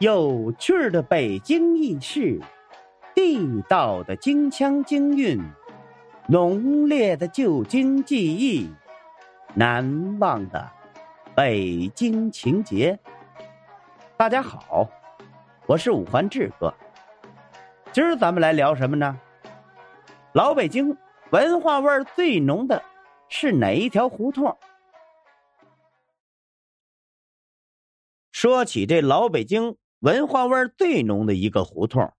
有趣的北京轶事，地道的京腔京韵，浓烈的旧京记忆，难忘的北京情节。大家好，我是五环志哥。今儿咱们来聊什么呢？老北京文化味儿最浓的是哪一条胡同？说起这老北京。文化味最浓的一个胡同，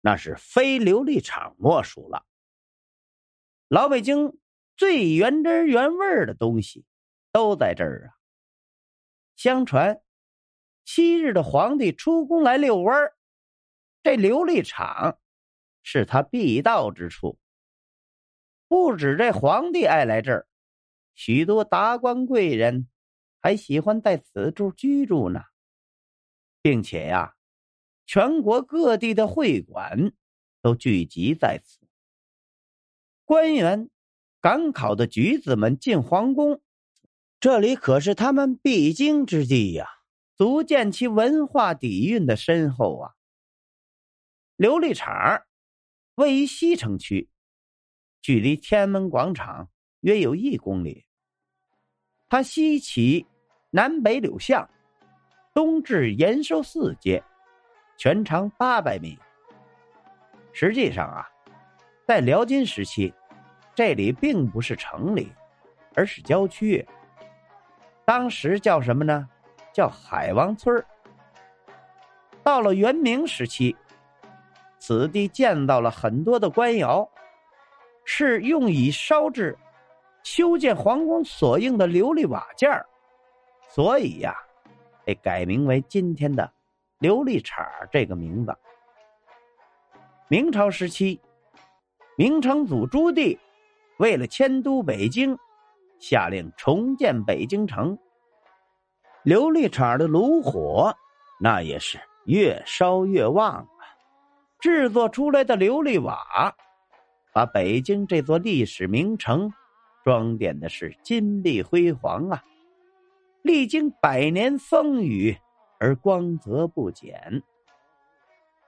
那是非琉璃厂莫属了。老北京最原汁原味的东西都在这儿啊。相传，昔日的皇帝出宫来遛弯儿，这琉璃厂是他必到之处。不止这皇帝爱来这儿，许多达官贵人还喜欢在此处居住呢。并且呀，全国各地的会馆都聚集在此。官员赶考的举子们进皇宫，这里可是他们必经之地呀，足见其文化底蕴的深厚啊。琉璃厂位于西城区，距离天安门广场约有一公里。它西起南北柳巷。东至延寿寺街，全长八百米。实际上啊，在辽金时期，这里并不是城里，而是郊区。当时叫什么呢？叫海王村到了元明时期，此地建造了很多的官窑，是用以烧制、修建皇宫所用的琉璃瓦件所以呀。被改名为今天的琉璃厂这个名字。明朝时期，明成祖朱棣为了迁都北京，下令重建北京城。琉璃厂的炉火那也是越烧越旺啊！制作出来的琉璃瓦，把北京这座历史名城装点的是金碧辉煌啊！历经百年风雨而光泽不减。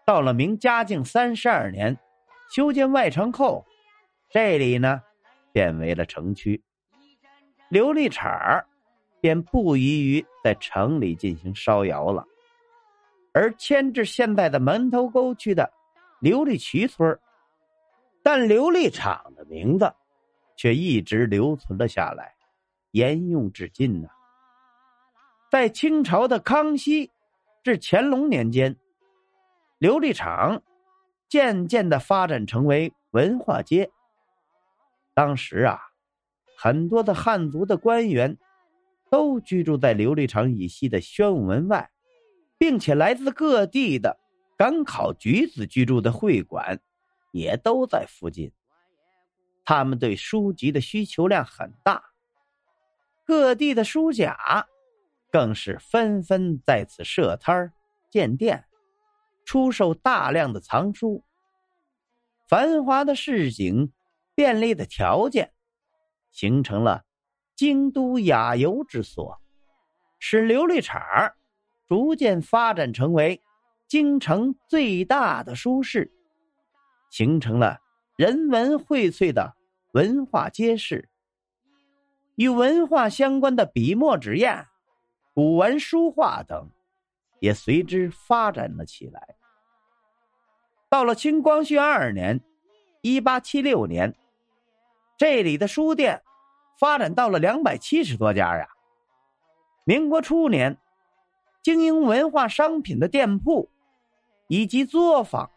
到了明嘉靖三十二年，修建外城后，这里呢变为了城区，琉璃厂便不宜于在城里进行烧窑了，而迁至现在的门头沟区的琉璃渠村但琉璃厂的名字却一直留存了下来，沿用至今呢。在清朝的康熙至乾隆年间，琉璃厂渐渐的发展成为文化街。当时啊，很多的汉族的官员都居住在琉璃厂以西的宣武门外，并且来自各地的赶考举子居住的会馆也都在附近。他们对书籍的需求量很大，各地的书甲。更是纷纷在此设摊建店，出售大量的藏书。繁华的市井，便利的条件，形成了京都雅游之所，使琉璃厂逐渐发展成为京城最大的书市，形成了人文荟萃的文化街市。与文化相关的笔墨纸砚。古玩书画等，也随之发展了起来。到了清光绪二年（一八七六年），这里的书店发展到了两百七十多家呀。民国初年，经营文化商品的店铺以及作坊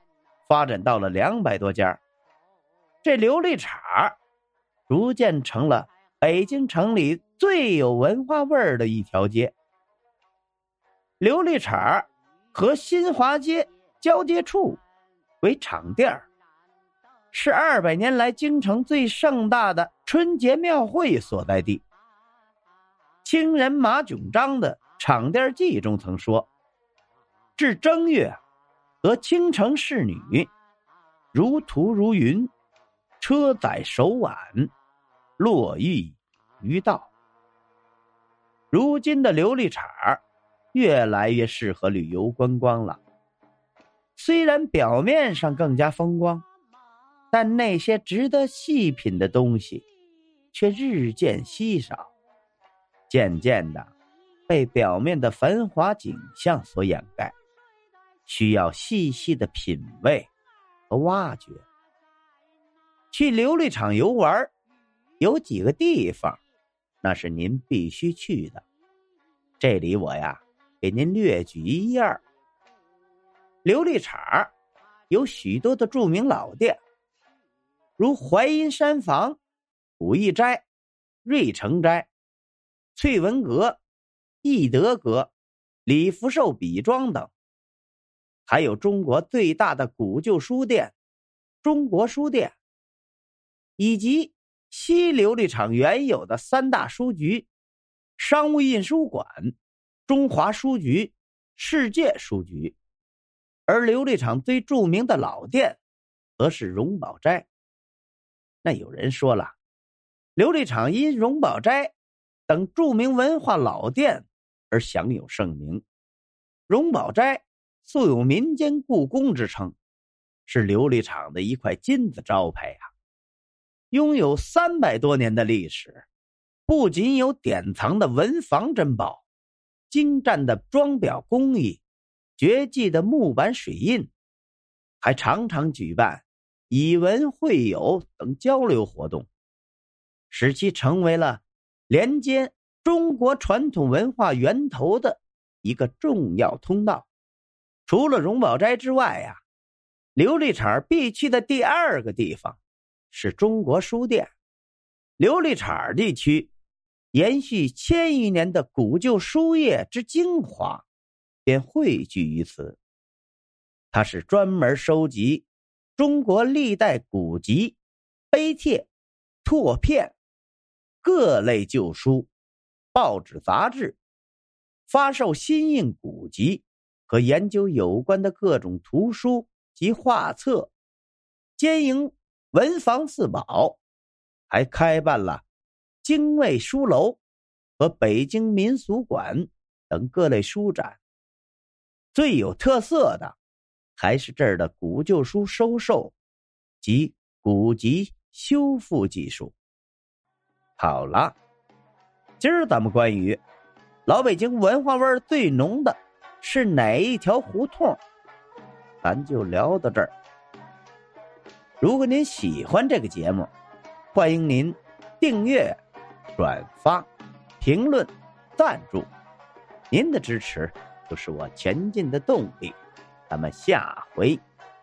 发展到了两百多家。这琉璃厂逐渐成了北京城里最有文化味儿的一条街。琉璃厂和新华街交接处为场店是二百年来京城最盛大的春节庙会所在地。清人马炯章的《厂店记》中曾说：“至正月，得京城侍女，如图如云，车载手挽，络绎于道。”如今的琉璃厂越来越适合旅游观光了。虽然表面上更加风光，但那些值得细品的东西，却日渐稀少，渐渐的被表面的繁华景象所掩盖，需要细细的品味和挖掘。去琉璃厂游玩，有几个地方，那是您必须去的。这里我呀，给您略举一二。琉璃厂有许多的著名老店，如淮阴山房、古义斋、瑞成斋、翠文阁、义德阁、李福寿笔庄等，还有中国最大的古旧书店——中国书店。以及西琉璃厂原有的三大书局：商务印书馆、中华书局、世界书局。而琉璃厂最著名的老店，则是荣宝斋。那有人说了，琉璃厂因荣宝斋等著名文化老店而享有盛名。荣宝斋素有“民间故宫”之称，是琉璃厂的一块金字招牌呀。拥有三百多年的历史，不仅有典藏的文房珍宝、精湛的装裱工艺、绝技的木板水印，还常常举办以文会友等交流活动，使其成为了连接中国传统文化源头的一个重要通道。除了荣宝斋之外呀，琉璃厂必去的第二个地方。是中国书店，琉璃厂地区延续千余年的古旧书业之精华，便汇聚于此。它是专门收集中国历代古籍、碑帖、拓片、各类旧书、报纸、杂志，发售新印古籍和研究有关的各种图书及画册，兼营。文房四宝，还开办了精卫书楼和北京民俗馆等各类书展。最有特色的，还是这儿的古旧书收售及古籍修复技术。好了，今儿咱们关于老北京文化味最浓的是哪一条胡同，咱就聊到这儿。如果您喜欢这个节目，欢迎您订阅、转发、评论、赞助，您的支持就是我前进的动力。咱们下回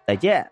再见。